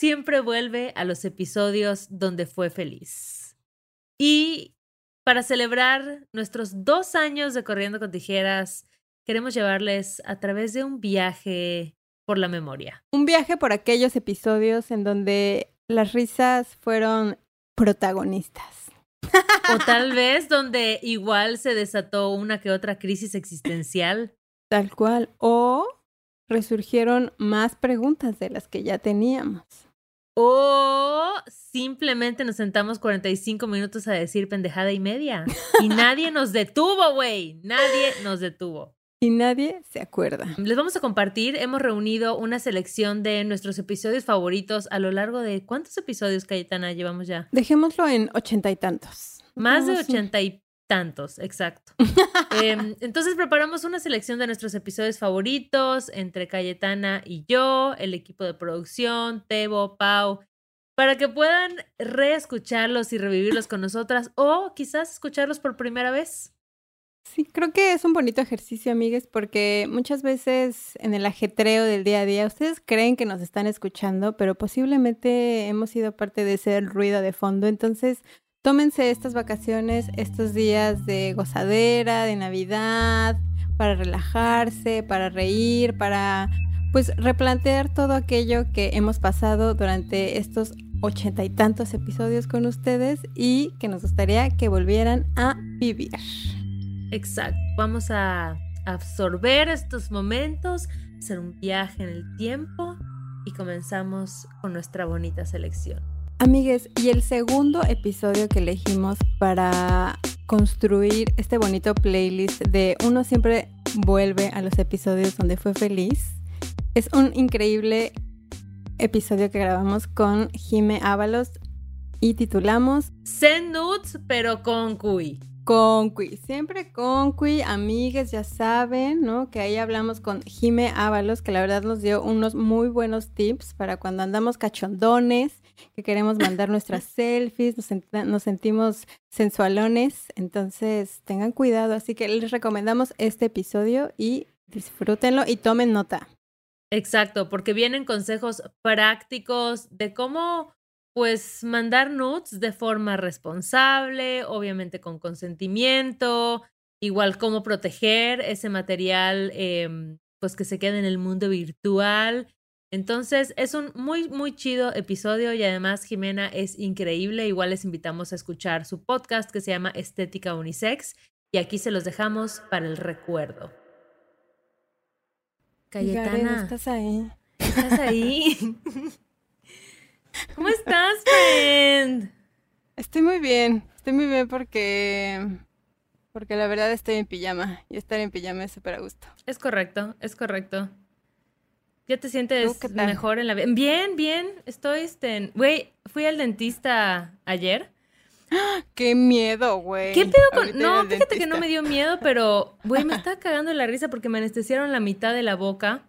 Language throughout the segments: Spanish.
siempre vuelve a los episodios donde fue feliz. Y para celebrar nuestros dos años de Corriendo con Tijeras, queremos llevarles a través de un viaje por la memoria. Un viaje por aquellos episodios en donde las risas fueron protagonistas. O tal vez donde igual se desató una que otra crisis existencial. Tal cual. O resurgieron más preguntas de las que ya teníamos. O simplemente nos sentamos 45 minutos a decir pendejada y media. Y nadie nos detuvo, güey. Nadie nos detuvo. Y nadie se acuerda. Les vamos a compartir, hemos reunido una selección de nuestros episodios favoritos a lo largo de... ¿Cuántos episodios, Cayetana, llevamos ya? Dejémoslo en ochenta y tantos. Más de ochenta y tantos, exacto. Em, entonces preparamos una selección de nuestros episodios favoritos entre Cayetana y yo, el equipo de producción, Tebo, Pau, para que puedan reescucharlos y revivirlos con nosotras o quizás escucharlos por primera vez. Sí, creo que es un bonito ejercicio, amigues, porque muchas veces en el ajetreo del día a día ustedes creen que nos están escuchando, pero posiblemente hemos sido parte de ese ruido de fondo. Entonces, tómense estas vacaciones, estos días de gozadera, de Navidad, para relajarse, para reír, para pues replantear todo aquello que hemos pasado durante estos ochenta y tantos episodios con ustedes y que nos gustaría que volvieran a vivir. Exacto. Vamos a absorber estos momentos, hacer un viaje en el tiempo y comenzamos con nuestra bonita selección. Amigues, y el segundo episodio que elegimos para construir este bonito playlist de Uno siempre vuelve a los episodios donde fue feliz es un increíble episodio que grabamos con Jime Ábalos y titulamos Send Nudes, pero con Cui. Conqui, siempre Conqui, amigas, ya saben, ¿no? Que ahí hablamos con Jime Ábalos, que la verdad nos dio unos muy buenos tips para cuando andamos cachondones, que queremos mandar nuestras selfies, nos, sentimos sensualones, entonces tengan cuidado, así que les recomendamos este episodio y disfrútenlo y tomen nota. Exacto, porque vienen consejos prácticos de cómo pues mandar nudes de forma responsable, obviamente con consentimiento, igual cómo proteger ese material, em, pues que se quede en el mundo virtual. Entonces es un muy, muy chido episodio y además Jimena es increíble. Igual les invitamos a escuchar su podcast que se llama Estética Unisex y aquí se los dejamos para el recuerdo. Cayetana. ¿Estás ahí? ¿Estás ahí? ¿Cómo estás, friend? Estoy muy bien, estoy muy bien porque porque la verdad estoy en pijama y estar en pijama es súper a gusto. Es correcto, es correcto. ¿Ya te sientes mejor en la vida? Bien, bien, estoy, este, güey, fui al dentista ayer. ¡Qué miedo, güey! ¿Qué pedo con...? No, fíjate que no me dio miedo, pero, güey, me estaba cagando la risa porque me anestesiaron la mitad de la boca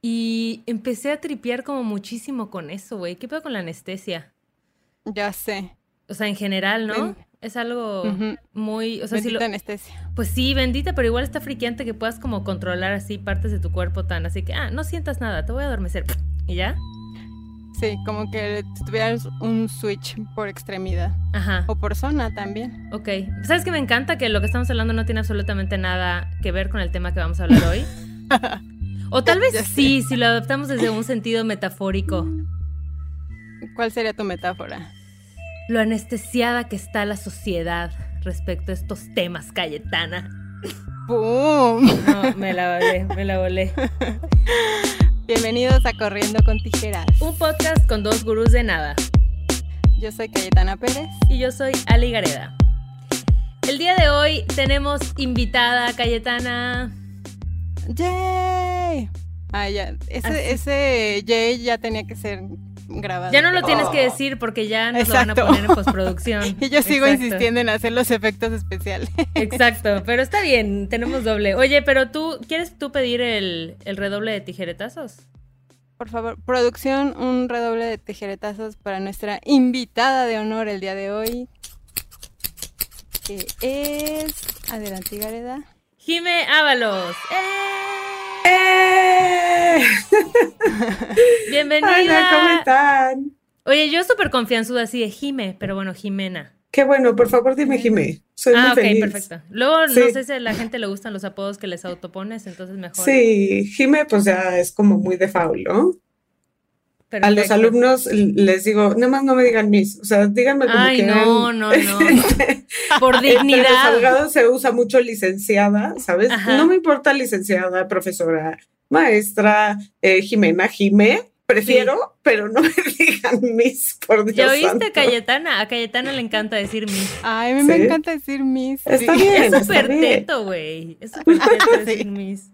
y empecé a tripear como muchísimo con eso, güey. ¿Qué pedo con la anestesia? Ya sé. O sea, en general, ¿no? Es algo muy... O sea, bendita anestesia. Pues sí, bendita, pero igual está friqueante que puedas como controlar así partes de tu cuerpo tan... Así que, ah, no sientas nada, te voy a adormecer. ¿Y ya? Sí, como que tuvieras un switch por extremidad. Ajá. O por zona también. Ok. ¿Sabes que me encanta que lo que estamos hablando no tiene absolutamente nada que ver con el tema que vamos a hablar hoy? O tal vez sí, si lo adaptamos desde un sentido metafórico. ¿Cuál sería tu metáfora? Lo anestesiada que está la sociedad respecto a estos temas, Cayetana. ¡Pum! No, me la volé, me la volé. Bienvenidos a Corriendo con Tijeras. Un podcast con dos gurús de nada. Yo soy Cayetana Pérez. Y yo soy Ali Gareda. El día de hoy tenemos invitada Cayetana. ¡Yay! Ah, ya. Ese, ese Yay ya tenía que ser grabado. Ya no lo tienes que decir porque ya nos lo van a poner en postproducción. y yo sigo insistiendo en hacer los efectos especiales. Exacto, pero está bien, tenemos doble. Oye, pero tú, ¿quieres tú pedir el, el redoble de tijeretazos? Por favor, producción, un redoble de tijeretazos para nuestra invitada de honor el día de hoy. Que es. Adelante, Gareda. Jime Ábalos. ¡Eh! ¡Eh! Bienvenida. Hola, ¿cómo están? Oye, yo súper confianzuda así de Jime, pero bueno, Jimena. Qué bueno, por favor dime Jime. Soy ah, muy ok, feliz. perfecto. Luego, Sí. no sé si a la gente le gustan los apodos que les autopones, entonces mejor. Sí, Jime pues ya es como muy de faul, ¿no? A los alumnos les digo, nada más no me digan mis, o sea, díganme como Ay, quieran. no, no, no. Por Entre los dignidad. abogados se usa mucho licenciada, ¿sabes? Ajá. No me importa licenciada, profesora, maestra, eh, Jimena, Jime, prefiero, pero no me digan mis, por Dios ¿Ya oíste santo. a Cayetana? A Cayetana le encanta decir mi. Ay, a mí me encanta decir mis. Está sí. bien. Es súper teto, güey. Es súper teto decir mis.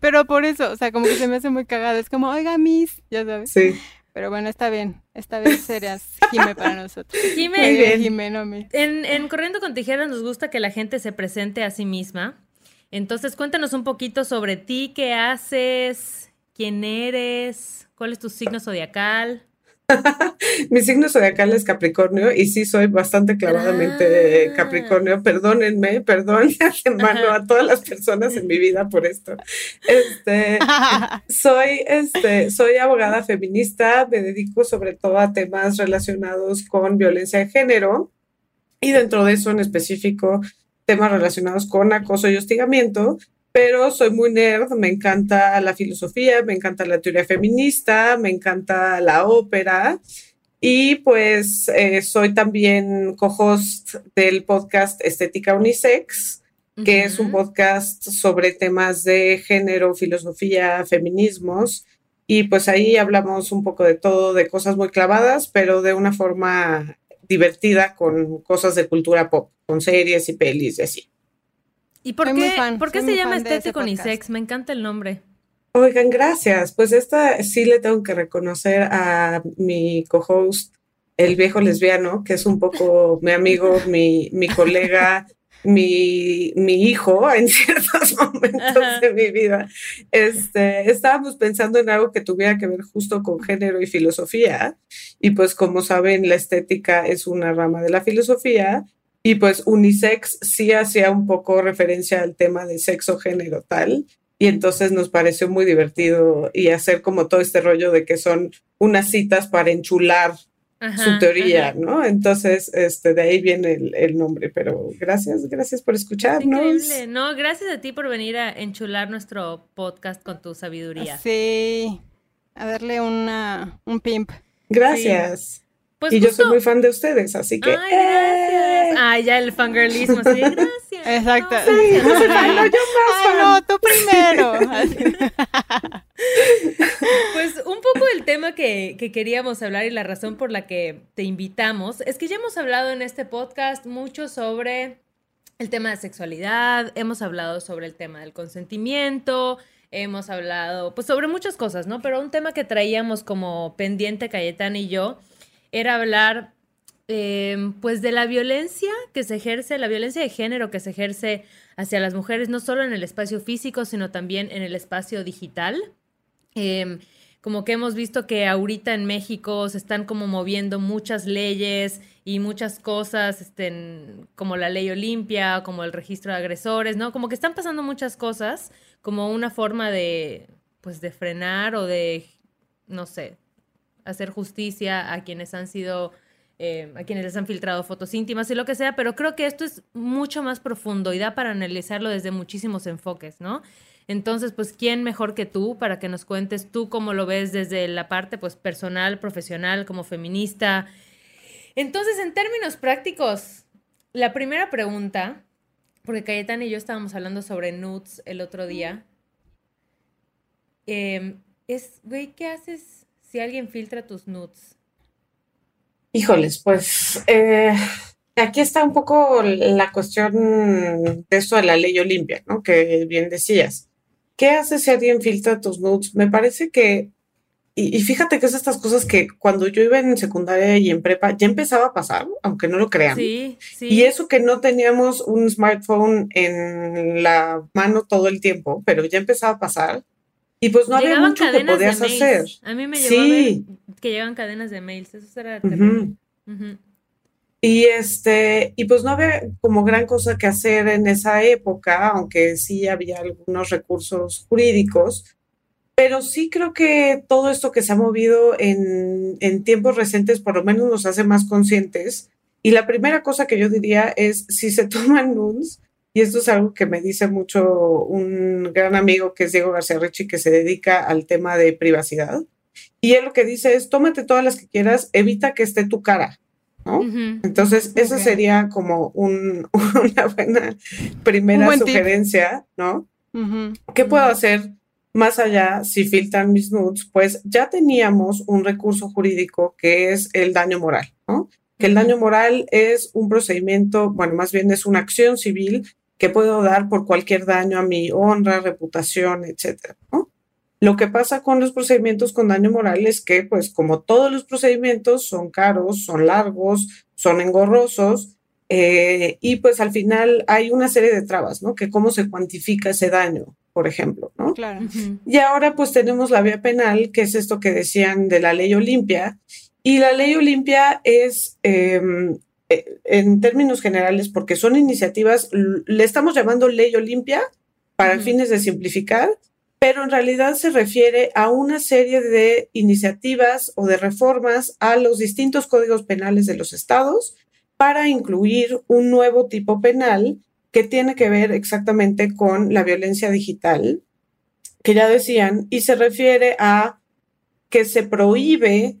Pero por eso, o sea, como que se me hace muy cagado. Es como, oiga, mis, ya sabes. Sí. Pero bueno, está bien. Esta vez serías Jime para nosotros. Jime, Muy bien. Jime, no mis. En, en Corriendo con Tijeras nos gusta que la gente se presente a sí misma. Entonces, cuéntanos un poquito sobre ti, qué haces, quién eres, cuál es tu signo zodiacal. Mi signo zodiacal es Capricornio y sí soy bastante clavadamente Ah. Capricornio. Perdónenme, perdón de a todas las personas en mi vida por esto. Este, soy, este, soy abogada feminista, me dedico sobre todo a temas relacionados con violencia de género y dentro de eso en específico temas relacionados con acoso y hostigamiento, pero soy muy nerd, me encanta la filosofía, me encanta la teoría feminista, me encanta la ópera y pues eh, soy también co-host del podcast Estética Unisex que es un podcast sobre temas de género, filosofía, feminismos. Y pues ahí hablamos un poco de todo, de cosas muy clavadas, pero de una forma divertida con cosas de cultura pop, con series y pelis y así. ¿Y por Soy qué, fan, por qué se llama Estético. Unisex? Me encanta el nombre. Oigan, gracias. Pues esta sí le tengo que reconocer a mi co-host, el viejo lesbiano, que es un poco mi amigo, mi, mi colega, mi, mi hijo en ciertos momentos Ajá. de mi vida. Este, estábamos pensando en algo que tuviera que ver justo con género y filosofía. Y pues como saben, la estética es una rama de la filosofía. Y pues unisex sí hacía un poco referencia al tema de sexo, género, tal. Y entonces nos pareció muy divertido y hacer como todo este rollo de que son unas citas para enchular Ajá, su teoría, ajá. ¿no? Entonces, este, de ahí viene el, el nombre, pero gracias, gracias por escucharnos. Increíble. No, gracias a ti por venir a enchular nuestro podcast con tu sabiduría. Sí. A darle una, un pimp. Gracias. Pues y yo soy muy fan de ustedes, así que... Ay, gracias. ¡eh! Ay, ya el fangirlismo, sí, gracias. Exacto. No. Yo soy fan, no, yo más Ay, fan. no, tú primero. Pues un poco el tema que, que queríamos hablar y la razón por la que te invitamos es que ya hemos hablado en este podcast mucho sobre el tema de sexualidad, hemos hablado sobre el tema del consentimiento, hemos hablado pues sobre muchas cosas, ¿no? Pero un tema que traíamos como pendiente Cayetana y yo era hablar eh, pues de la violencia que se ejerce, la violencia de género que se ejerce hacia las mujeres, no solo en el espacio físico, sino también en el espacio digital. Eh, como que hemos visto que ahorita en México se están como moviendo muchas leyes y muchas cosas, este, como la ley Olimpia, como el registro de agresores, ¿no? Como que están pasando muchas cosas como una forma de, pues, de frenar o de, no sé, hacer justicia a quienes han sido, eh, a quienes les han filtrado fotos íntimas y lo que sea, pero creo que esto es mucho más profundo y da para analizarlo desde muchísimos enfoques, ¿no? Entonces, pues, ¿quién mejor que tú para que nos cuentes tú cómo lo ves desde la parte, pues, personal, profesional, como feminista? Entonces, en términos prácticos, la primera pregunta, porque Cayetana y yo estábamos hablando sobre nudes el otro día, eh, es, güey, ¿qué haces si alguien filtra tus nudes? Híjoles, pues eh, aquí está un poco la cuestión de esto de la ley Olimpia, ¿no? Que bien decías. ¿Qué haces si alguien filtra tus nudes? Me parece que, y, y fíjate que es estas cosas que cuando yo iba en secundaria y en prepa ya empezaba a pasar, aunque no lo crean. Sí, sí. Y eso que no teníamos un smartphone en la mano todo el tiempo, pero ya empezaba a pasar. Y pues no había Llegaban mucho que podías hacer. A mí me Sí. llegó a ver que llegan cadenas de mails. Eso era terrible. Ujú. Ujú. Y este, y pues no había como gran cosa que hacer en esa época, aunque sí había algunos recursos jurídicos, pero sí creo que todo esto que se ha movido en, en tiempos recientes por lo menos nos hace más conscientes. Y la primera cosa que yo diría es, si se toman nudes, y esto es algo que me dice mucho un gran amigo que es Diego García Ricci, que se dedica al tema de privacidad. Y él lo que dice es, tómate todas las que quieras, evita que esté tu cara. ¿no? Entonces, esa sería como un, una buena primera sugerencia, ¿no? ¿Qué puedo hacer más allá si filtran mis nudes? Pues ya teníamos un recurso jurídico que es el daño moral, ¿no? Que el daño moral es un procedimiento, bueno, más bien es una acción civil que puedo dar por cualquier daño a mi honra, reputación, etcétera. Lo que pasa con los procedimientos con daño moral es que, pues, como todos los procedimientos son caros, son largos, son engorrosos, eh, y pues al final hay una serie de trabas, ¿no? Que cómo se cuantifica ese daño, por ejemplo, ¿no? Claro. Y ahora pues tenemos la vía penal, que es esto que decían de la ley Olimpia, y la ley Olimpia es em, eh, en términos generales, porque son iniciativas, le estamos llamando ley Olimpia para fines de simplificar, pero en realidad se refiere a una serie de iniciativas o de reformas a los distintos códigos penales de los estados para incluir un nuevo tipo penal que tiene que ver exactamente con la violencia digital, que ya decían, y se refiere a que se prohíbe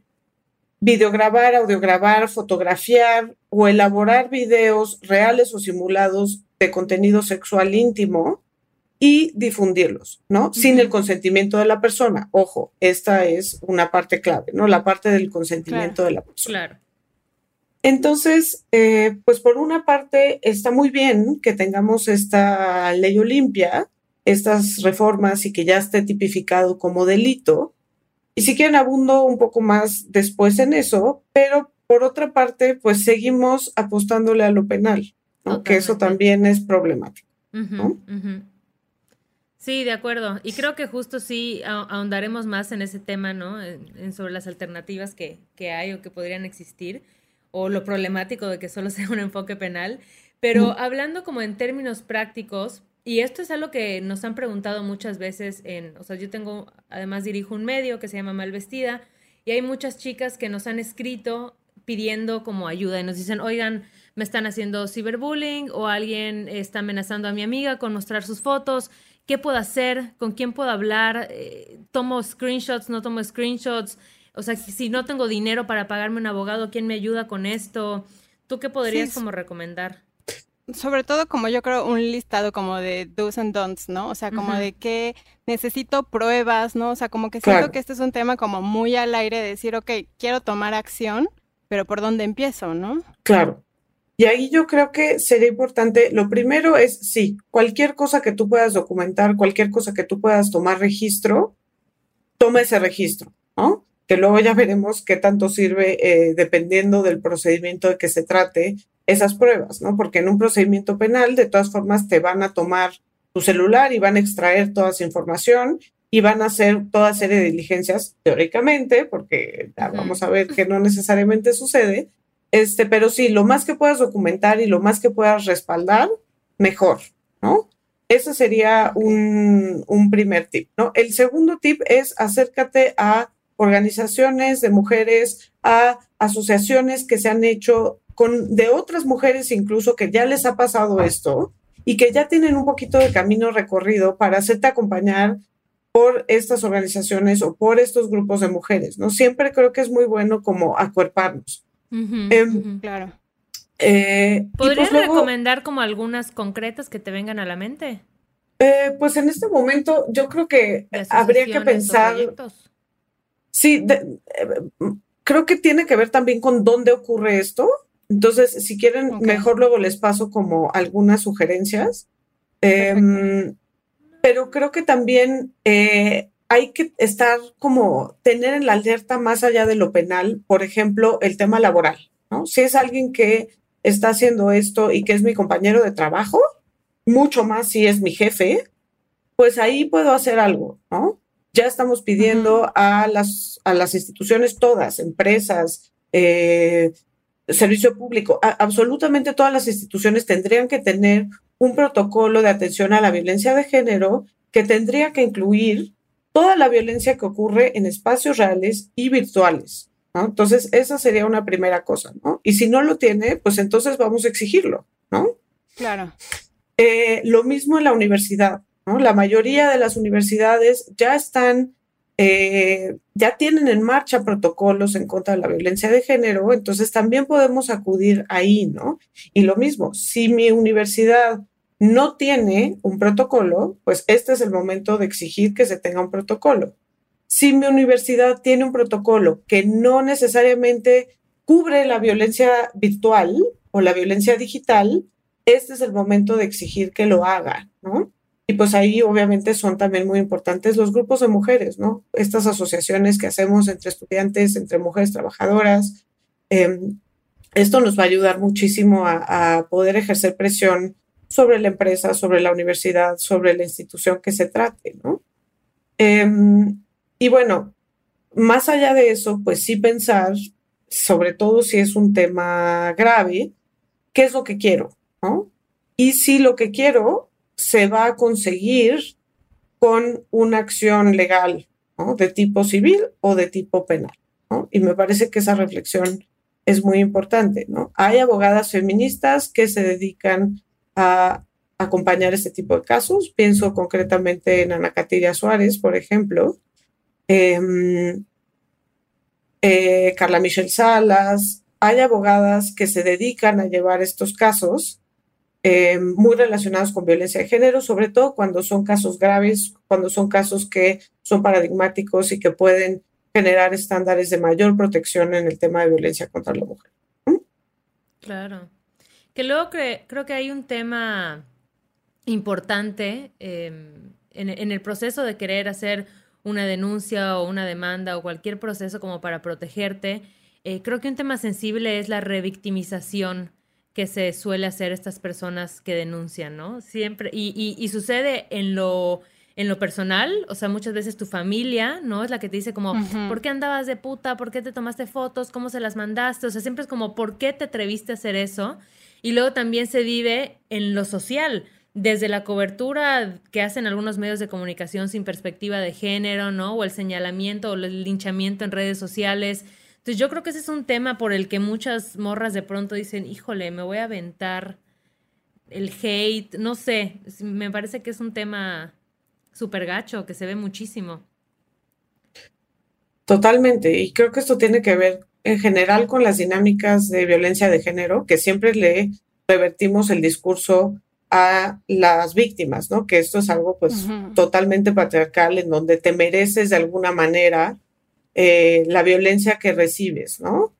videograbar, audiograbar, fotografiar o elaborar videos reales o simulados de contenido sexual íntimo y difundirlos, ¿no? Sin el consentimiento de la persona. Ojo, esta es una parte clave, ¿no? La parte del consentimiento de la persona. Claro. Entonces, eh, pues por una parte está muy bien que tengamos esta ley Olimpia, estas reformas y que ya esté tipificado como delito, y si quieren, abundo un poco más después en eso, pero por otra parte, pues seguimos apostándole a lo penal, que eso también es problemático. Sí, de acuerdo. Y creo que justo sí ahondaremos más en ese tema, ¿no? En, sobre las alternativas que, que, hay o que podrían existir, o lo problemático de que solo sea un enfoque penal. Pero hablando como en términos prácticos, y esto es algo que nos han preguntado muchas veces en, o sea, yo tengo, además dirijo un medio que se llama Malvestida, y hay muchas chicas que nos han escrito pidiendo como ayuda y nos dicen, oigan, me están haciendo ciberbullying o alguien está amenazando a mi amiga con mostrar sus fotos, ¿qué puedo hacer? ¿Con quién puedo hablar? Eh, ¿Tomo screenshots? ¿No tomo screenshots? O sea, si no tengo dinero para pagarme un abogado, ¿quién me ayuda con esto? ¿Tú qué podrías como recomendar? Sobre todo como yo creo un listado como de do's and don'ts, ¿no? O sea, como de que necesito pruebas, ¿no? O sea, como que siento que este es un tema como muy al aire de decir, ok, quiero tomar acción, pero ¿por dónde empiezo, no? Claro. Y ahí yo creo que sería importante, lo primero es, sí, cualquier cosa que tú puedas documentar, cualquier cosa que tú puedas tomar registro, toma ese registro, ¿no? Que luego ya veremos qué tanto sirve eh, dependiendo del procedimiento de que se trate esas pruebas, ¿no? Porque en un procedimiento penal, de todas formas, te van a tomar tu celular y van a extraer toda esa información y van a hacer toda serie de diligencias, teóricamente, porque vamos a ver que no necesariamente sucede, este, pero sí, lo más que puedas documentar y lo más que puedas respaldar, mejor, ¿no? Ese sería un, un primer tip, ¿no? El segundo tip es acércate a organizaciones de mujeres, a asociaciones que se han hecho con de otras mujeres incluso que ya les ha pasado esto y que ya tienen un poquito de camino recorrido para hacerte acompañar por estas organizaciones o por estos grupos de mujeres, ¿no? Siempre creo que es muy bueno como acuerparnos. Em, claro. Eh, ¿Podrías pues recomendar como algunas concretas que te vengan a la mente? Eh, pues en este momento yo creo que habría que pensar. Sí, eh, creo que tiene que ver también con dónde ocurre esto. Entonces, si quieren, mejor luego les paso como algunas sugerencias. Em, pero creo que también eh, hay que estar como tener en la alerta más allá de lo penal, por ejemplo, el tema laboral, ¿no? Si es alguien que está haciendo esto y que es mi compañero de trabajo, mucho más si es mi jefe, pues ahí puedo hacer algo, ¿no? Ya estamos pidiendo a, las, a las instituciones todas, empresas, eh, servicio público, absolutamente todas las instituciones tendrían que tener un protocolo de atención a la violencia de género que tendría que incluir toda la violencia que ocurre en espacios reales y virtuales. ¿no? Entonces, esa sería una primera cosa, ¿no? Y si no lo tiene, pues entonces vamos a exigirlo, ¿no? Claro. Eh, lo mismo en la universidad, ¿no? La mayoría de las universidades ya están, eh, ya tienen en marcha protocolos en contra de la violencia de género, entonces también podemos acudir ahí, ¿no? Y lo mismo, si mi universidad no tiene un protocolo, pues este es el momento de exigir que se tenga un protocolo. Si mi universidad tiene un protocolo que no necesariamente cubre la violencia virtual o la violencia digital, este es el momento de exigir que lo haga, ¿no? Y pues ahí obviamente son también muy importantes los grupos de mujeres, ¿no? Estas asociaciones que hacemos entre estudiantes, entre mujeres trabajadoras. Em, esto nos va a ayudar muchísimo a, poder ejercer presión sobre la empresa, sobre la universidad, sobre la institución que se trate, ¿no? Em, y bueno, más allá de eso, pues sí pensar, sobre todo si es un tema grave, qué es lo que quiero, ¿no? Y si lo que quiero se va a conseguir con una acción legal. De tipo civil o de tipo penal. Y me parece que esa reflexión es muy importante, ¿no? Hay abogadas feministas que se dedican a acompañar este tipo de casos. Pienso concretamente en Ana Catiria Suárez, por ejemplo, em, eh, Carla Michelle Salas. Hay abogadas que se dedican a llevar estos casos em, muy relacionados con violencia de género, sobre todo cuando son casos graves, cuando son casos que son paradigmáticos y que pueden generar estándares de mayor protección en el tema de violencia contra la mujer. Claro. Que luego creo que hay un tema importante em, en, el proceso de querer hacer una denuncia o una demanda o cualquier proceso como para protegerte. Eh, creo que un tema sensible es la revictimización que se suele hacer estas personas que denuncian, ¿no? Siempre, y, y, sucede en lo, en lo personal, o sea, muchas veces tu familia, ¿no? Es la que te dice como, ¿por qué andabas de puta? ¿Por qué te tomaste fotos? ¿Cómo se las mandaste? O sea, siempre es como, ¿por qué te atreviste a hacer eso? Y luego también se vive en lo social, desde la cobertura que hacen algunos medios de comunicación sin perspectiva de género, ¿no? O el señalamiento o el linchamiento en redes sociales. Entonces yo creo que ese es un tema por el que muchas morras de pronto dicen, híjole, me voy a aventar el hate, no sé, me parece que es un tema súper gacho, que se ve muchísimo. Totalmente, y creo que esto tiene que ver en general con las dinámicas de violencia de género, que siempre le revertimos el discurso a las víctimas, ¿no? Que esto es algo pues totalmente patriarcal en donde te mereces de alguna manera eh, la violencia que recibes, ¿no?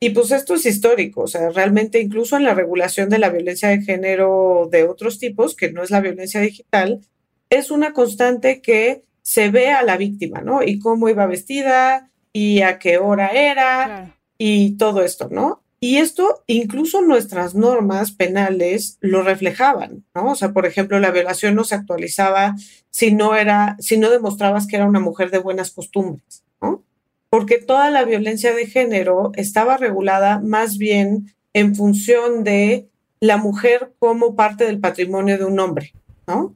Y pues esto es histórico, o sea, realmente incluso en la regulación de la violencia de género de otros tipos, que no es la violencia digital, es una constante que se ve a la víctima, ¿no? Y cómo iba vestida, y a qué hora era y todo esto, ¿no? Y esto, incluso nuestras normas penales lo reflejaban, ¿no? O sea, por ejemplo, la violación no se actualizaba si no era, si no demostrabas que era una mujer de buenas costumbres. Porque toda la violencia de género estaba regulada más bien en función de la mujer como parte del patrimonio de un hombre, ¿no?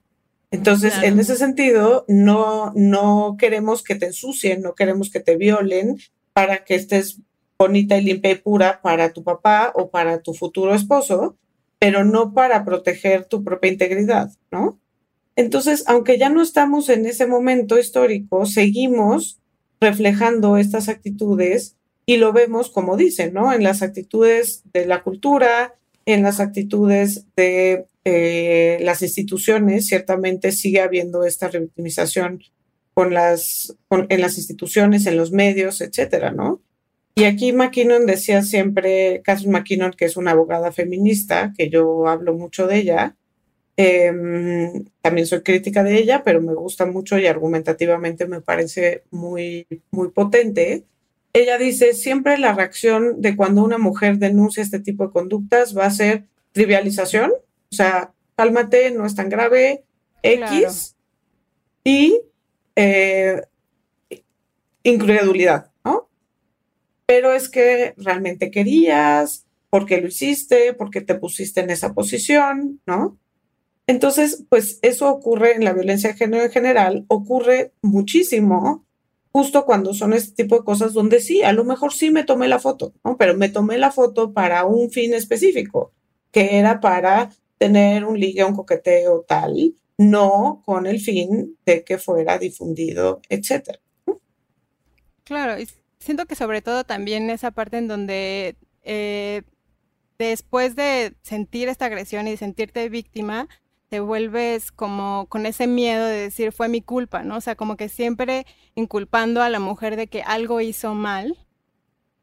Entonces, en ese sentido, no, no queremos que te ensucien, no queremos que te violen para que estés bonita y limpia y pura para tu papá o para tu futuro esposo, pero no para proteger tu propia integridad, ¿no? Entonces, aunque ya no estamos en ese momento histórico, seguimos reflejando estas actitudes y lo vemos como dicen, ¿no? En las actitudes de la cultura, en las actitudes de eh, las instituciones, ciertamente sigue habiendo esta revictimización con las, en las instituciones, en los medios, etcétera, ¿no? Y aquí McKinnon decía siempre, Catherine McKinnon, que es una abogada feminista, que yo hablo mucho de ella, em, también soy crítica de ella, pero me gusta mucho y argumentativamente me parece muy, muy potente. Ella dice, siempre la reacción de cuando una mujer denuncia este tipo de conductas va a ser trivialización, o sea, cálmate, no es tan grave, X, y eh, incredulidad, ¿no? Pero es que realmente querías, ¿por qué lo hiciste? ¿Por qué te pusiste en esa posición? ¿No? Entonces, pues eso ocurre en la violencia de género en general, ocurre muchísimo justo cuando son este tipo de cosas donde sí, a lo mejor sí me tomé la foto, ¿no? Pero me tomé la foto para un fin específico, que era para tener un ligue, un coqueteo tal, no con el fin de que fuera difundido, etcétera. Claro, y siento que sobre todo también esa parte en donde eh, después de sentir esta agresión y sentirte víctima, te vuelves como con ese miedo de decir fue mi culpa, ¿no? O sea, como que siempre inculpando a la mujer de que algo hizo mal,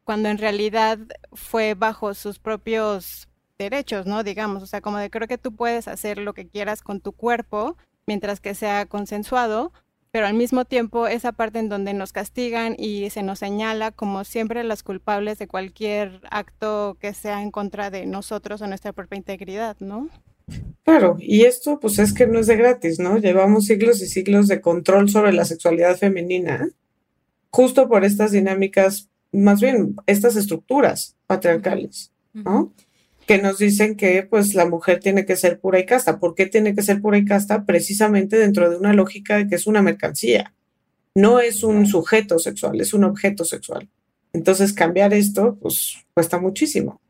cuando en realidad fue bajo sus propios derechos, ¿no? Digamos, o sea, como de creo que tú puedes hacer lo que quieras con tu cuerpo mientras que sea consensuado, pero al mismo tiempo esa parte en donde nos castigan y se nos señala como siempre las culpables de cualquier acto que sea en contra de nosotros o nuestra propia integridad, ¿no? Claro, y esto pues es que no es de gratis, ¿no? Llevamos siglos y siglos de control sobre la sexualidad femenina, justo por estas dinámicas, más bien estas estructuras patriarcales, ¿no? Que nos dicen que pues la mujer tiene que ser pura y casta. ¿Por qué tiene que ser pura y casta? Precisamente dentro de una lógica de que es una mercancía. No es un sujeto sexual, es un objeto sexual. Entonces cambiar esto pues cuesta muchísimo.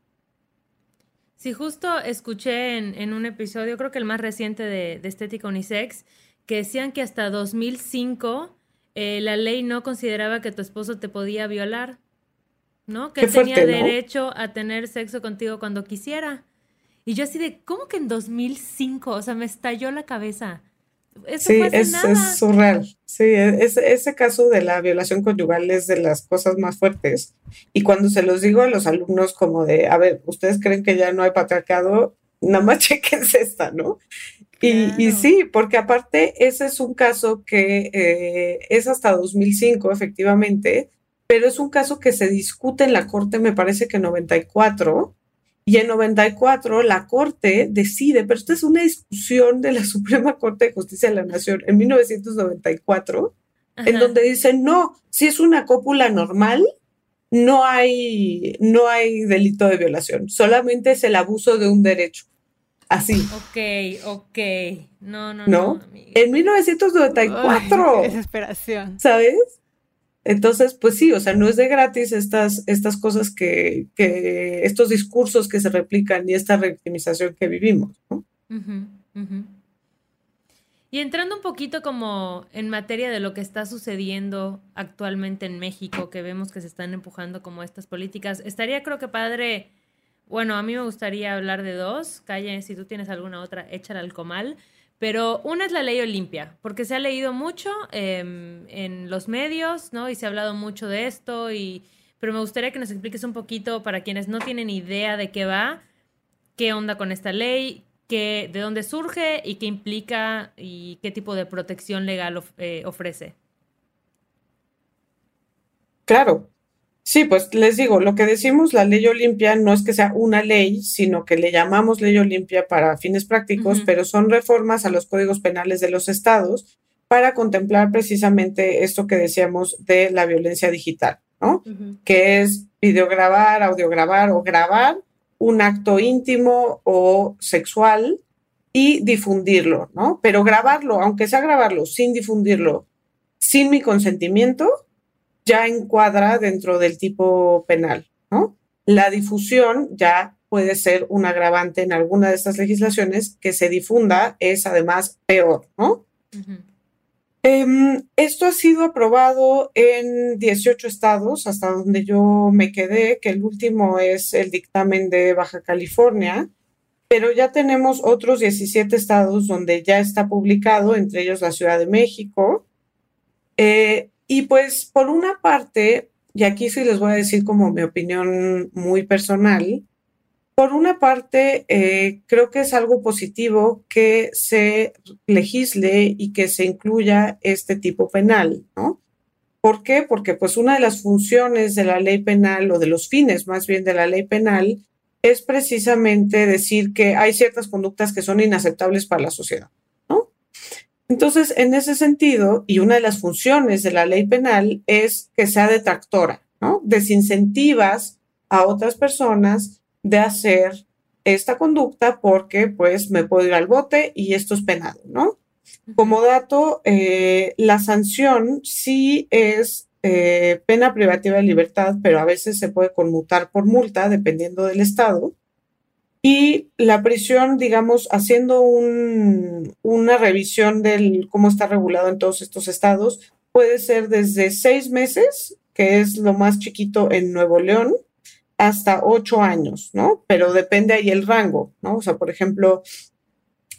Sí, justo escuché en, un episodio, creo que el más reciente de, Estética Unisex, que decían que hasta 2005 eh, la ley no consideraba que tu esposo te podía violar, ¿no? Que tenía derecho a tener sexo contigo cuando quisiera. Y yo así de, ¿cómo que en 2005? O sea, me estalló la cabeza sí, es, es, surreal. Sí, e, ese caso de la violación conyugal es de las cosas más fuertes. Y cuando se los digo a los alumnos como de, a ver, ustedes creen que ya no hay patriarcado, nada más chequense esta, ¿no? Y, sí, porque aparte ese es un caso que eh, es hasta 2005, efectivamente, pero es un caso que se discute en la Corte, me parece que 94, y en 94 la Corte decide, pero esta es una discusión de la Suprema Corte de Justicia de la Nación en 1994, en donde dicen, no, si es una cópula normal, no hay, no hay delito de violación, solamente es el abuso de un derecho. Así. Ok, ok. No, no, no. ¿No? en 1994. desesperación. ¿Sabes? Entonces, pues sí, o sea, no es de gratis estas, estas cosas que, que estos discursos que se replican y esta revictimización que vivimos, ¿no? Y entrando un poquito como en materia de lo que está sucediendo actualmente en México, que vemos que se están empujando como estas políticas, estaría creo que padre, bueno, a mí me gustaría hablar de dos, Calle, si tú tienes alguna otra, échala al comal. Pero una es la ley Olimpia, porque se ha leído mucho em, en los medios, ¿no? Y se ha hablado mucho de esto, y, pero me gustaría que nos expliques un poquito para quienes no tienen idea de qué va, qué onda con esta ley, qué, de dónde surge y qué implica y qué tipo de protección legal eh, ofrece. Claro, Sí, pues les digo, lo que decimos la ley Olimpia no es que sea una ley, sino que le llamamos ley Olimpia para fines prácticos, pero son reformas a los códigos penales de los estados para contemplar precisamente esto que decíamos de la violencia digital, ¿no? Que es videograbar, audiograbar o grabar un acto íntimo o sexual y difundirlo, ¿no? Pero grabarlo, aunque sea grabarlo sin difundirlo, sin mi consentimiento, ya encuadra dentro del tipo penal, ¿no? La difusión ya puede ser un agravante en alguna de estas legislaciones, que se difunda es además peor, ¿no? Em, esto ha sido aprobado en 18 estados, hasta donde yo me quedé, que el último es el dictamen de Baja California, pero ya tenemos otros 17 estados donde ya está publicado, entre ellos la Ciudad de México. Eh, y pues por una parte, y aquí sí les voy a decir como mi opinión muy personal, por una parte, eh, creo que es algo positivo que se legisle y que se incluya este tipo penal, ¿no? ¿Por qué? Porque pues una de las funciones de la ley penal o de los fines más bien de la ley penal es precisamente decir que hay ciertas conductas que son inaceptables para la sociedad. Entonces, en ese sentido, y una de las funciones de la ley penal es que sea detractora, ¿no? Desincentivas a otras personas de hacer esta conducta porque pues me puedo ir al bote y esto es penado, ¿no? Como dato, eh, la sanción sí es eh, pena privativa de libertad, pero a veces se puede conmutar por multa dependiendo del estado. Y la prisión, digamos, haciendo una revisión de cómo está regulado en todos estos estados, puede ser desde seis meses, que es lo más chiquito en Nuevo León, hasta ocho años, ¿no? Pero depende ahí el rango, ¿no? O sea, por ejemplo,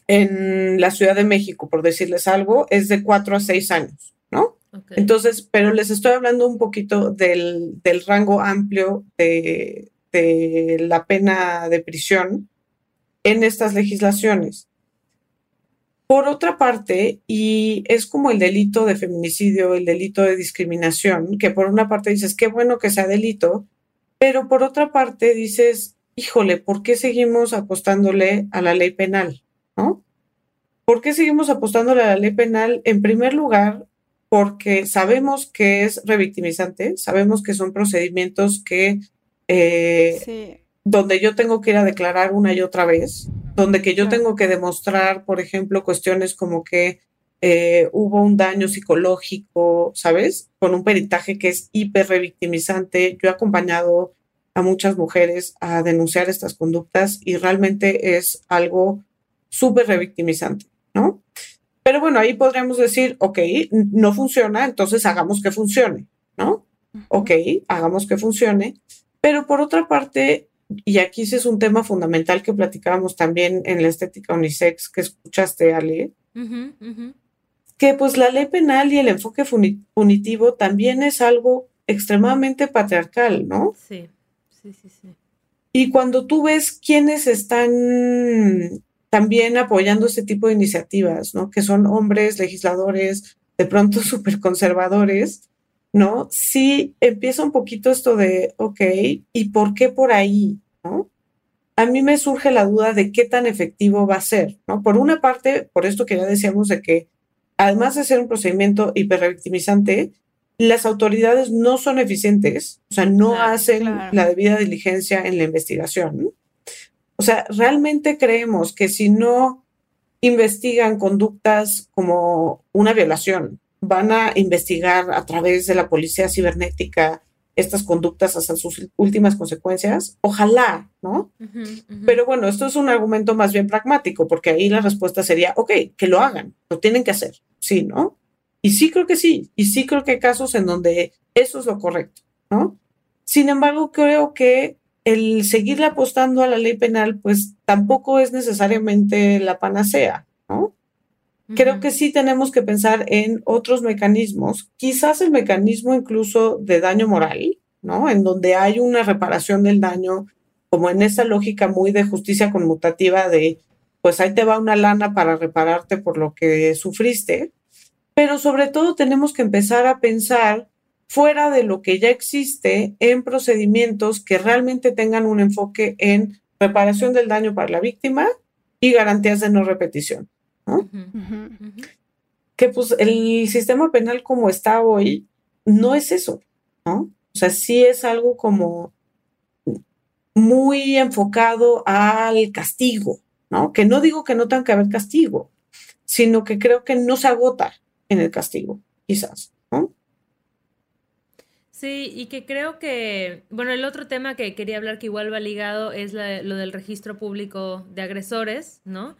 en la Ciudad de México, por decirles algo, es de cuatro a seis años, ¿no? Entonces, pero les estoy hablando un poquito del, del rango amplio de, de la pena de prisión en estas legislaciones. Por otra parte, y es como el delito de feminicidio, el delito de discriminación, que por una parte dices, qué bueno que sea delito, pero por otra parte dices, híjole, ¿por qué seguimos apostándole a la ley penal? ¿No? ¿Por qué seguimos apostándole a la ley penal? En primer lugar, porque sabemos que es revictimizante, sabemos que son procedimientos que eh, donde yo tengo que ir a declarar una y otra vez, donde que yo tengo que demostrar, por ejemplo, cuestiones como que eh, hubo un daño psicológico, ¿sabes? Con un peritaje que es hiper revictimizante. Yo he acompañado a muchas mujeres a denunciar estas conductas y realmente es algo súper revictimizante, ¿no? Pero bueno, ahí podríamos decir, ok, no funciona, entonces hagamos que funcione, ¿no? Ok, hagamos que funcione. Pero por otra parte, y aquí sí es un tema fundamental que platicábamos también en la estética unisex que escuchaste, Ale, que pues la ley penal y el enfoque punitivo también es algo extremadamente patriarcal, ¿no? Sí, sí, sí, sí. Y cuando tú ves quiénes están también apoyando este tipo de iniciativas, ¿no? Que son hombres legisladores, de pronto súper conservadores, ¿no? Sí empieza un poquito esto de, ok, ¿y por qué por ahí? ¿no? A mí me surge la duda de qué tan efectivo va a ser, ¿no? Por una parte, por esto que ya decíamos de que, además de ser un procedimiento hiperrevictimizante, las autoridades no son eficientes, o sea, no hacen la debida diligencia en la investigación. O sea, realmente creemos que si no investigan conductas como una violación, van a investigar a través de la policía cibernética estas conductas hasta sus últimas consecuencias? Ojalá, ¿no? Pero bueno, esto es un argumento más bien pragmático, porque ahí la respuesta sería, ok, que lo hagan, lo tienen que hacer, sí, ¿no? Y sí creo que sí, y sí creo que hay casos en donde eso es lo correcto, ¿no? Sin embargo, creo que el seguirle apostando a la ley penal, pues tampoco es necesariamente la panacea, ¿no? Creo que sí tenemos que pensar en otros mecanismos, quizás el mecanismo incluso de daño moral, ¿no? En donde hay una reparación del daño, como en esa lógica muy de justicia conmutativa de, pues ahí te va una lana para repararte por lo que sufriste, pero sobre todo tenemos que empezar a pensar fuera de lo que ya existe en procedimientos que realmente tengan un enfoque en reparación del daño para la víctima y garantías de no repetición. Que pues el sistema penal como está hoy no es eso, ¿no? O sea, sí es algo como muy enfocado al castigo, ¿no? Que no digo que no tenga que haber castigo, sino que creo que no se agota en el castigo, quizás, ¿no? Sí, y que creo que, bueno, el otro tema que quería hablar que igual va ligado es lo del registro público de agresores, ¿no?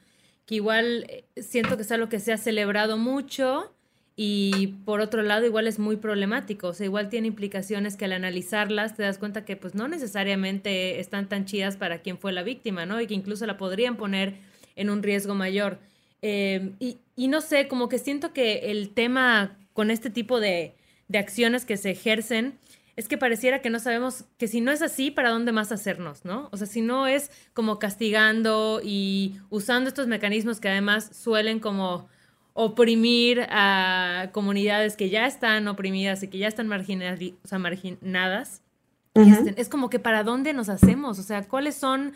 Que igual eh, siento que es algo que se ha celebrado mucho y por otro lado igual es muy problemático, o sea, igual tiene implicaciones que al analizarlas te das cuenta que pues no necesariamente están tan chidas para quien fue la víctima, ¿no? Y que incluso la podrían poner en un riesgo mayor. Eh, y, y, no sé, como que siento que el tema con este tipo de, de acciones que se ejercen es que pareciera que no sabemos que si no es así, ¿para dónde más hacernos, no? O sea, si no es como castigando y usando estos mecanismos que además suelen como oprimir a comunidades que ya están oprimidas y que ya están marginadas, este, es como que para dónde nos hacemos, o sea, cuáles son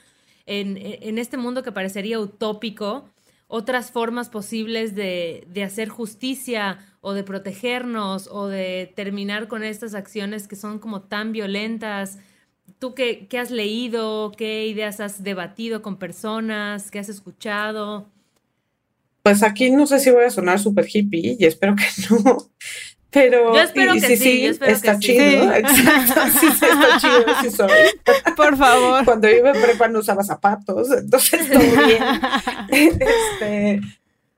en, en este mundo que parecería utópico otras formas posibles de, de hacer justicia o de protegernos o de terminar con estas acciones que son como tan violentas, ¿Tú qué, qué, has leído? ¿Qué ideas has debatido con personas? ¿Qué has escuchado? Pues aquí no sé si voy a sonar súper hippie y espero que no. Pero yo espero que sí, está chido, exacto, sí, está chido, sí soy. Por favor. Cuando yo me prepa no usaba zapatos, entonces todo bien. Este,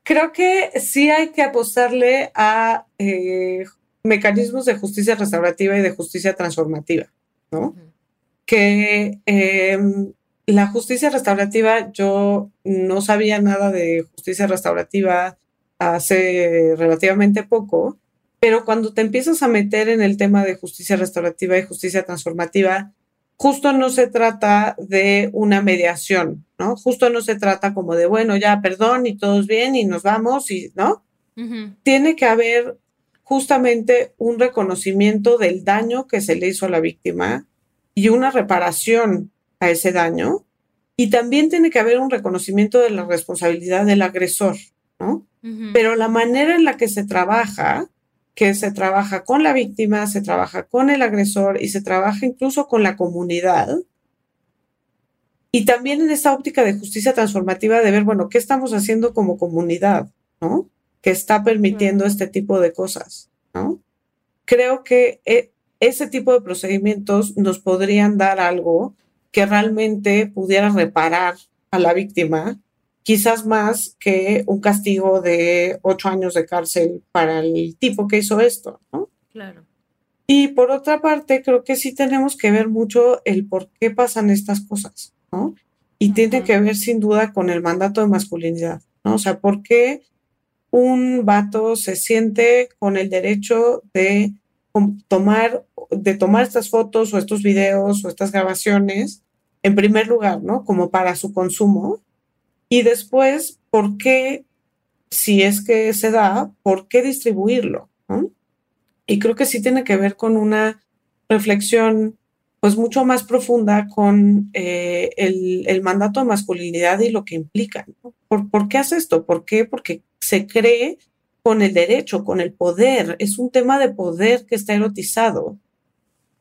creo que sí hay que apostarle a eh, mecanismos de justicia restaurativa y de justicia transformativa, ¿no? Que em, la justicia restaurativa, yo no sabía nada de justicia restaurativa hace relativamente poco, pero cuando te empiezas a meter en el tema de justicia restaurativa y justicia transformativa, justo no se trata de una mediación, ¿no? Justo no se trata como de, bueno, ya, perdón y todos bien y nos vamos y, ¿no? Tiene que haber justamente un reconocimiento del daño que se le hizo a la víctima y una reparación a ese daño. Y también tiene que haber un reconocimiento de la responsabilidad del agresor, ¿no? Pero la manera en la que se trabaja, que se trabaja con la víctima, se trabaja con el agresor y se trabaja incluso con la comunidad. Y también en esta óptica de justicia transformativa de ver, bueno, ¿qué estamos haciendo como comunidad, ¿no? Que está permitiendo este tipo de cosas, ¿no? Creo que eh, ese tipo de procedimientos nos podrían dar algo que realmente pudiera reparar a la víctima, quizás más que un castigo de ocho años de cárcel para el tipo que hizo esto, ¿no? Claro. Y por otra parte, creo que sí tenemos que ver mucho el por qué pasan estas cosas, ¿no? Y tiene que ver sin duda con el mandato de masculinidad, ¿no? O sea, ¿por qué un vato se siente con el derecho de tomar, de tomar estas fotos o estos videos o estas grabaciones en primer lugar, ¿no? Como para su consumo. Y después, ¿por qué, si es que se da, por qué distribuirlo? Y creo que sí tiene que ver con una reflexión pues mucho más profunda con eh, el, mandato de masculinidad y lo que implica. ¿Por, ¿Por qué hace esto? ¿Por qué? Porque se cree con el derecho, con el poder. Es un tema de poder que está erotizado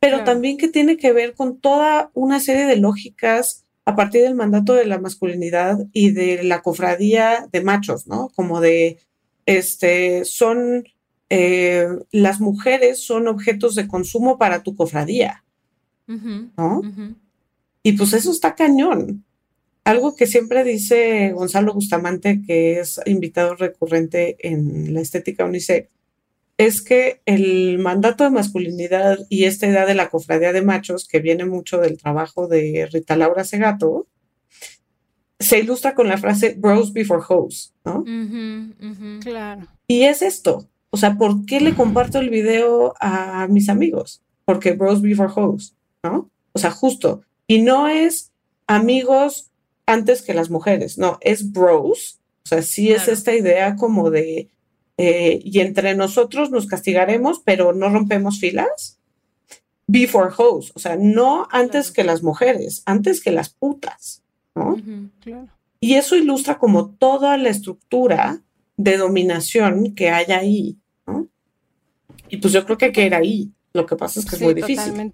pero también que tiene que ver con toda una serie de lógicas a partir del mandato de la masculinidad y de la cofradía de machos, ¿no? Como de, este, son, eh, las mujeres son objetos de consumo para tu cofradía, ¿no? Y pues eso está cañón. Algo que siempre dice Gonzalo Bustamante, que es invitado recurrente en la estética unisex, es que el mandato de masculinidad y esta idea de la cofradía de machos, que viene mucho del trabajo de Rita Laura Segato, se ilustra con la frase bros before hoes, ¿no? Claro. Y es esto. O sea, ¿por qué le comparto el video a mis amigos? Porque bros before hoes, ¿no? O sea, justo. Y no es amigos antes que las mujeres, no, es bros. O sea, sí es esta idea como de eh, y entre nosotros nos castigaremos, pero no rompemos filas. Before hoes, o sea, no antes que las mujeres, antes que las putas, ¿no? Y eso ilustra como toda la estructura de dominación que hay ahí, ¿no? Y pues yo creo que hay que ir ahí. Lo que pasa es que es muy difícil.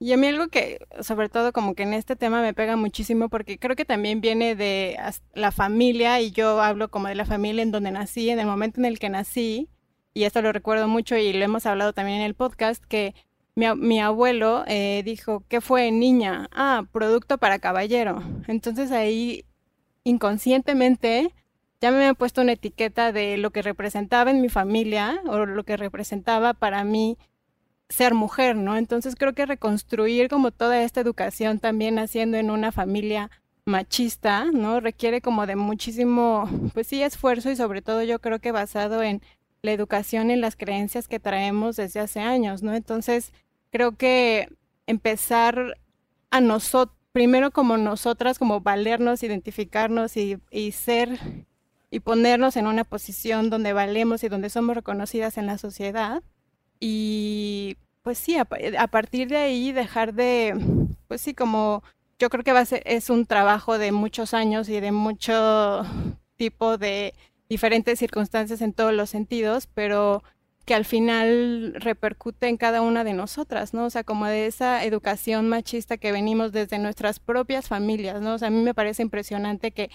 Y a mí algo que, sobre todo como que en este tema me pega muchísimo porque creo que también viene de la familia y yo hablo como de la familia en donde nací, en el momento en el que nací, y esto lo recuerdo mucho y lo hemos hablado también en el podcast, que mi, abuelo eh, dijo, ¿qué fue niña? Ah, producto para caballero. Entonces ahí inconscientemente ya me he puesto una etiqueta de lo que representaba en mi familia o lo que representaba para mí ser mujer, ¿no? Entonces creo que reconstruir como toda esta educación también naciendo en una familia machista, ¿no? Requiere como de muchísimo, pues sí, esfuerzo y sobre todo yo creo que basado en la educación y las creencias que traemos desde hace años, ¿no? Entonces creo que empezar a nosotros, primero como nosotras, como valernos, identificarnos y, y ser y ponernos en una posición donde valemos y donde somos reconocidas en la sociedad, y pues sí, a, partir de ahí dejar de, pues sí, como yo creo que va a ser, es un trabajo de muchos años y de mucho tipo de diferentes circunstancias en todos los sentidos, pero que al final repercute en cada una de nosotras, ¿no? O sea, como de esa educación machista que venimos desde nuestras propias familias, ¿no? O sea, a mí me parece impresionante que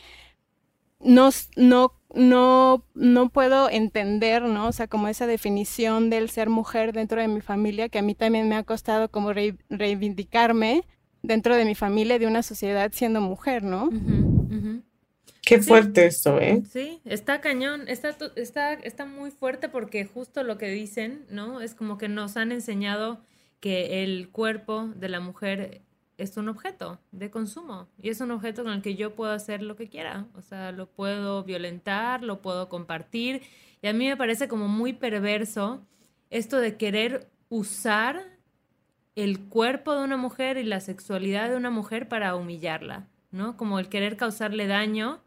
no, no, no, no puedo entender, ¿no? O sea, como esa definición del ser mujer dentro de mi familia, que a mí también me ha costado como reivindicarme dentro de mi familia, de una sociedad siendo mujer, ¿no? Qué fuerte esto, ¿eh? Sí, está cañón, está, está, está muy fuerte porque justo lo que dicen, ¿no? Es como que nos han enseñado que el cuerpo de la mujer es un objeto de consumo y es un objeto con el que yo puedo hacer lo que quiera, o sea, lo puedo violentar, lo puedo compartir y a mí me parece como muy perverso esto de querer usar el cuerpo de una mujer y la sexualidad de una mujer para humillarla, ¿no? Como el querer causarle daño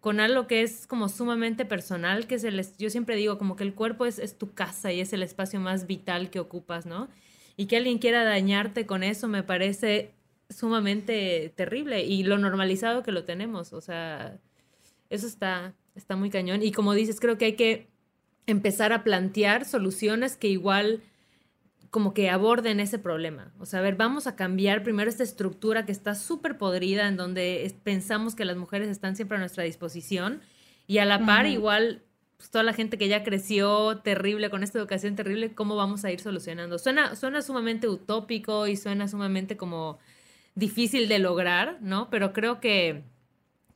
con algo que es como sumamente personal, que es el, yo siempre digo como que el cuerpo es, es tu casa y es el espacio más vital que ocupas, ¿no? Y que alguien quiera dañarte con eso me parece sumamente terrible y lo normalizado que lo tenemos, o sea, eso está, está muy cañón. Y como dices, creo que hay que empezar a plantear soluciones que igual como que aborden ese problema. O sea, a ver, vamos a cambiar primero esta estructura que está súper podrida, en donde pensamos que las mujeres están siempre a nuestra disposición, y a la par igual pues, toda la gente que ya creció terrible con esta educación terrible, ¿cómo vamos a ir solucionando? Suena, suena sumamente utópico y suena sumamente como difícil de lograr, ¿no? Pero creo que,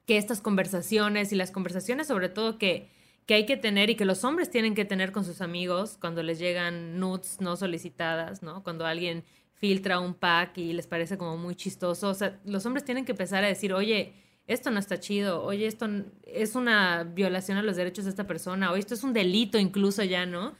que estas conversaciones y las conversaciones sobre todo que que hay que tener y que los hombres tienen que tener con sus amigos cuando les llegan nudes no solicitadas, ¿no? Cuando alguien filtra un pack y les parece como muy chistoso. O sea, los hombres tienen que empezar a decir, oye, esto no está chido, oye, esto es una violación a los derechos de esta persona, o esto es un delito incluso ya, ¿no?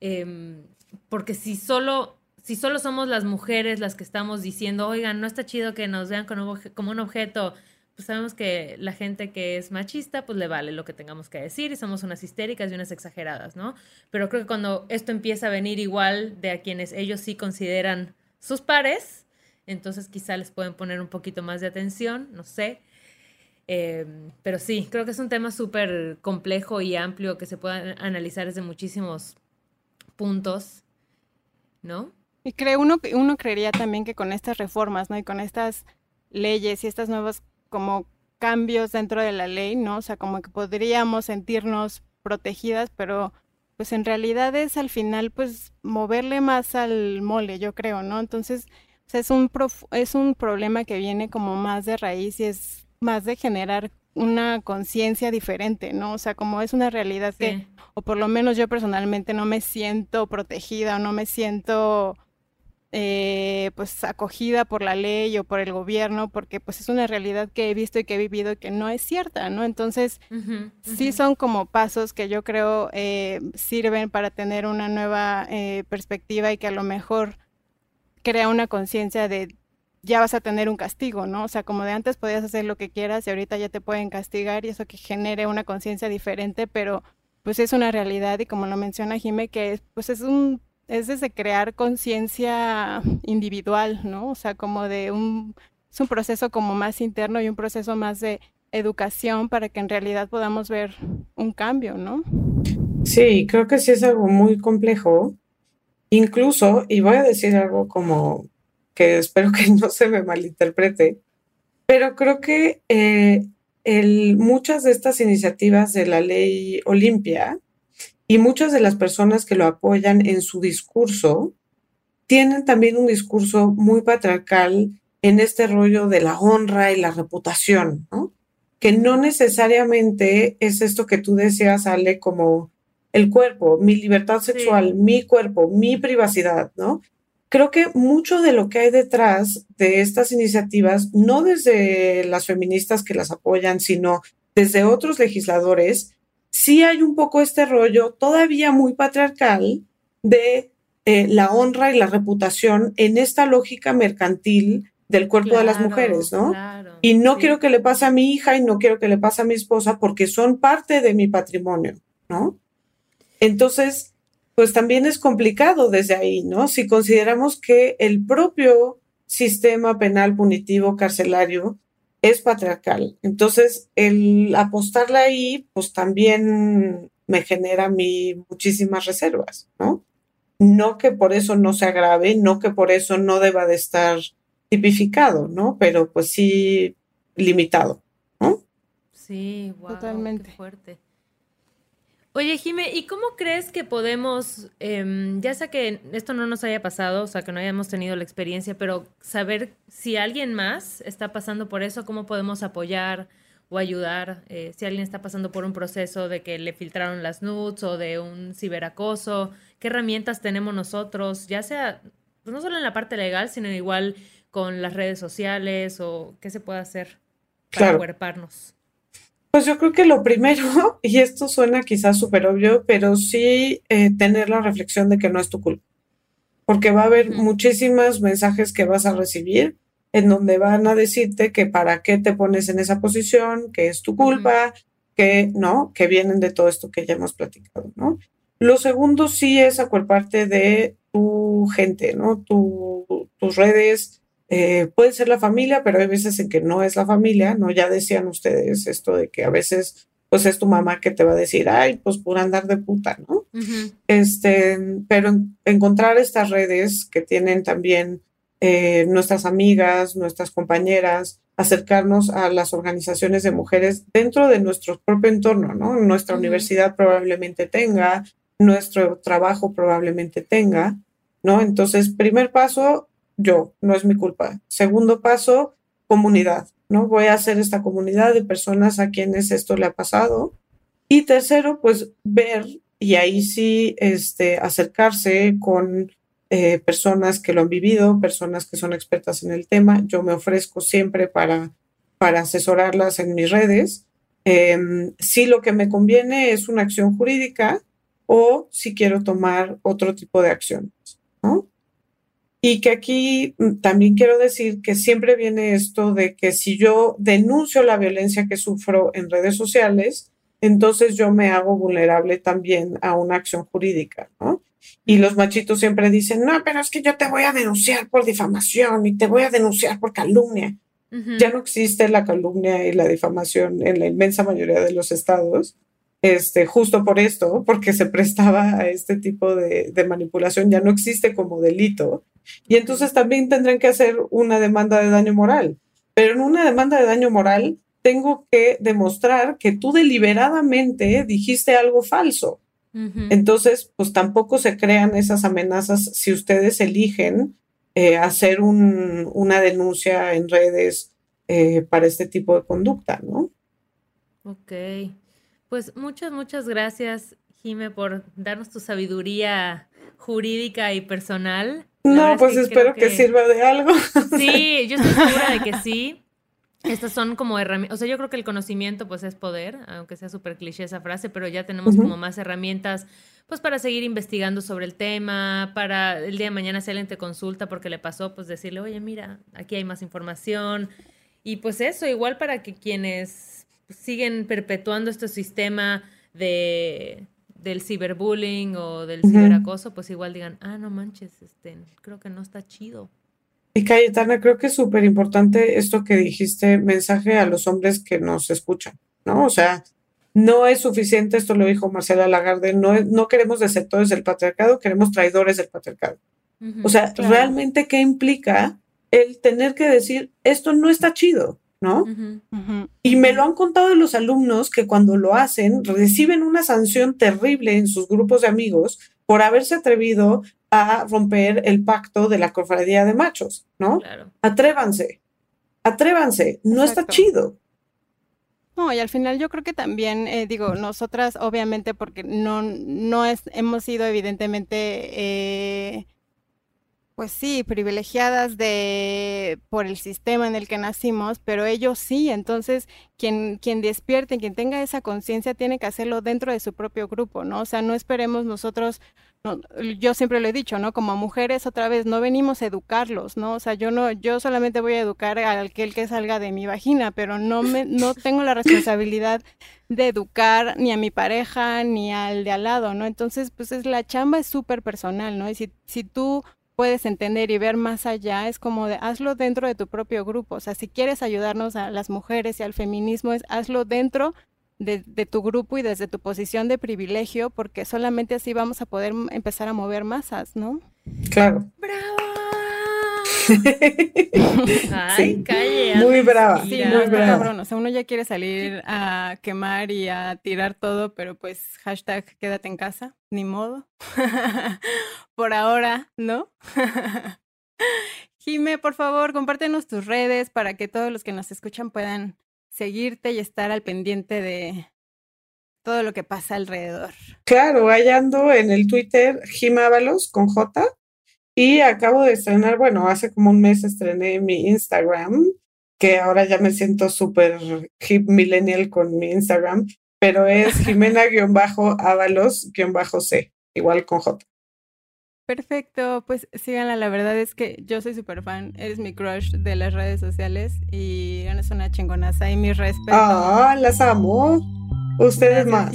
Em, porque si solo, si solo somos las mujeres las que estamos diciendo, oigan, no está chido que nos vean como, un objeto pues sabemos que la gente que es machista, pues le vale lo que tengamos que decir y somos unas histéricas y unas exageradas, ¿no? Pero creo que cuando esto empieza a venir igual de a quienes ellos sí consideran sus pares, entonces quizá les pueden poner un poquito más de atención, no sé. Em, pero sí, creo que es un tema súper complejo y amplio que se puede analizar desde muchísimos puntos, ¿no? Y creo uno, uno creería también que con estas reformas, ¿no? Y con estas leyes y estas nuevas como cambios dentro de la ley, ¿no? O sea, como que podríamos sentirnos protegidas, pero pues en realidad es al final pues moverle más al mole, yo creo, ¿no? Entonces, o sea, es un es un problema que viene como más de raíz y es más de generar una conciencia diferente, ¿no? O sea, como es una realidad que, o por lo menos yo personalmente no me siento protegida o no me siento eh, pues acogida por la ley o por el gobierno, porque pues es una realidad que he visto y que he vivido y que no es cierta, ¿no? Entonces, sí son como pasos que yo creo eh, sirven para tener una nueva eh, perspectiva y que a lo mejor crea una conciencia de ya vas a tener un castigo, ¿no? O sea, como de antes podías hacer lo que quieras y ahorita ya te pueden castigar y eso que genere una conciencia diferente, pero pues es una realidad y como lo menciona Jime, que pues es un es desde crear conciencia individual, ¿no? O sea, como de un, es un proceso como más interno y un proceso más de educación para que en realidad podamos ver un cambio, ¿no? Sí, creo que sí es algo muy complejo. Incluso, y voy a decir algo como que espero que no se me malinterprete, pero creo que eh, muchas de estas iniciativas de la ley Olimpia y muchas de las personas que lo apoyan en su discurso tienen también un discurso muy patriarcal en este rollo de la honra y la reputación, ¿no? Que no necesariamente es esto que tú decías, Ale, como el cuerpo, mi libertad sexual, mi cuerpo, mi privacidad, ¿no? Creo que mucho de lo que hay detrás de estas iniciativas, no desde las feministas que las apoyan, sino desde otros legisladores, sí hay un poco este rollo todavía muy patriarcal de eh, la honra y la reputación en esta lógica mercantil del cuerpo de las mujeres, ¿no? y no quiero que le pase a mi hija y no quiero que le pase a mi esposa porque son parte de mi patrimonio, ¿no? Entonces, pues también es complicado desde ahí, ¿no? Si consideramos que el propio sistema penal punitivo carcelario es patriarcal. Entonces, el apostarle ahí, pues también me genera a mí muchísimas reservas, ¿no? No que por eso no se agrave, no que por eso no deba de estar tipificado, ¿no? Pero pues sí limitado, ¿no? Sí, totalmente fuerte. Oye, Jime, ¿y cómo crees que podemos, em, ya sea que esto no nos haya pasado, o sea, que no hayamos tenido la experiencia, pero saber si alguien más está pasando por eso, cómo podemos apoyar o ayudar eh, si alguien está pasando por un proceso de que le filtraron las nudes o de un ciberacoso, qué herramientas tenemos nosotros, ya sea, pues no solo en la parte legal, sino igual con las redes sociales o qué se puede hacer para cuerparnos. Pues yo creo que lo primero, y esto suena quizás súper obvio, pero sí eh, tener la reflexión de que no es tu culpa. Porque va a haber muchísimos mensajes que vas a recibir en donde van a decirte que para qué te pones en esa posición, que es tu culpa, que no, que vienen de todo esto que ya hemos platicado, ¿no? Lo segundo sí es acuerparte de tu gente, ¿no? tus redes, eh, puede ser la familia, pero hay veces en que no es la familia, ¿no? Ya decían ustedes esto de que a veces pues es tu mamá que te va a decir, ay, pues por andar de puta, ¿no? Este, pero encontrar estas redes que tienen también eh, nuestras amigas, nuestras compañeras, acercarnos a las organizaciones de mujeres dentro de nuestro propio entorno, ¿no? Nuestra universidad probablemente tenga, nuestro trabajo probablemente tenga, ¿no? Entonces, primer paso, yo, no es mi culpa. Segundo paso, comunidad, ¿no? Voy a hacer esta comunidad de personas a quienes esto le ha pasado. Y tercero, pues ver y ahí sí este, acercarse con eh, personas que lo han vivido, personas que son expertas en el tema. Yo me ofrezco siempre para, para asesorarlas en mis redes. Em, si lo que me conviene es una acción jurídica o si quiero tomar otro tipo de acciones, ¿no? Y que aquí mm, también quiero decir que siempre viene esto de que si yo denuncio la violencia que sufro en redes sociales, entonces yo me hago vulnerable también a una acción jurídica, ¿no? Y los machitos siempre dicen, no, pero es que yo te voy a denunciar por difamación y te voy a denunciar por calumnia. Ya no existe la calumnia y la difamación en la inmensa mayoría de los estados este, justo por esto, porque se prestaba a este tipo de, manipulación, ya no existe como delito. Y entonces también tendrán que hacer una demanda de daño moral. Pero en una demanda de daño moral tengo que demostrar que tú deliberadamente dijiste algo falso. Entonces, pues tampoco se crean esas amenazas si ustedes eligen eh, hacer una denuncia en redes eh, para este tipo de conducta, ¿no? Ok. Pues muchas, muchas gracias, Jime, por darnos tu sabiduría jurídica y personal. No, pues espero que... sirva de algo. Sí, yo estoy segura de que sí. Estas son como herramientas, o sea, yo creo que el conocimiento pues es poder, aunque sea súper cliché esa frase, pero ya tenemos como más herramientas pues para seguir investigando sobre el tema, para el día de mañana si alguien te consulta porque le pasó, pues decirle, oye, mira, aquí hay más información. Y pues eso, igual para que quienes siguen perpetuando este sistema de del ciberbullying o del ciberacoso, pues igual digan, ah, no manches, este, creo que no está chido. Y Cayetana, creo que es súper importante esto que dijiste, mensaje a los hombres que nos escuchan, ¿no? O sea, no es suficiente, esto lo dijo Marcela Lagarde, no, no queremos deceptores del patriarcado, queremos traidores del patriarcado. o sea, realmente, ¿qué implica el tener que decir, esto no está chido? ¿No? Y me lo han contado los alumnos que cuando lo hacen reciben una sanción terrible en sus grupos de amigos por haberse atrevido a romper el pacto de la cofradía de machos, ¿no? Atrévanse, atrévanse, no está chido. No, y al final yo creo que también, eh, digo, nosotras obviamente porque no, no es, hemos sido evidentemente eh, pues sí, privilegiadas de por el sistema en el que nacimos, pero ellos sí, entonces quien, quien despierte, quien tenga esa conciencia tiene que hacerlo dentro de su propio grupo, ¿no? O sea, no esperemos nosotros, yo siempre lo he dicho, ¿no? Como mujeres otra vez, no venimos a educarlos, ¿no? O sea, yo no, yo solamente voy a educar al que el que salga de mi vagina, pero no me, no tengo la responsabilidad de educar ni a mi pareja ni al de al lado, ¿no? Entonces, pues es la chamba es súper personal, ¿no? Y si, si tú puedes entender y ver más allá, es como de hazlo dentro de tu propio grupo. O sea, si quieres ayudarnos a las mujeres y al feminismo, es hazlo dentro de, tu grupo y desde tu posición de privilegio, porque solamente así vamos a poder empezar a mover masas, ¿no? Claro. ¡Bravo! Ay, calle. Muy brava. Sí, muy brava. O sea, uno ya quiere salir a quemar y a tirar todo, pero pues hashtag quédate en casa, ni modo. Por ahora, ¿no? Jime, por favor, compártenos tus redes para que todos los que nos escuchan puedan seguirte y estar al pendiente de todo lo que pasa alrededor. Claro, ahí ando en el Twitter Jimábalos con J y acabo de estrenar, bueno, hace como un mes estrené mi Instagram, que ahora ya me siento súper hip millennial con mi Instagram, pero es Jimena-Ábalos-C, igual con J. Perfecto, pues síganla, la verdad es que yo soy súper fan, eres mi crush de las redes sociales y eres una chingonaza y mi respeto. Ah, las amo. Ustedes más.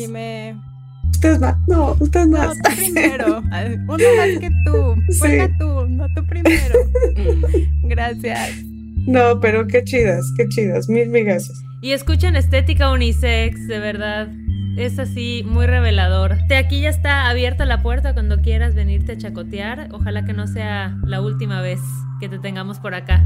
Ustedes más. No, ustedes más. No, tú primero. Uno más que tú. Sí. tú, no tú primero. Gracias. No, pero qué chidas, qué chidas. Mil, mil gracias. Y escuchen Estética Unisex, de verdad es así muy revelador. De aquí ya está abierta la puerta cuando quieras venirte a chacotear. Ojalá que no sea la última vez que te tengamos por acá.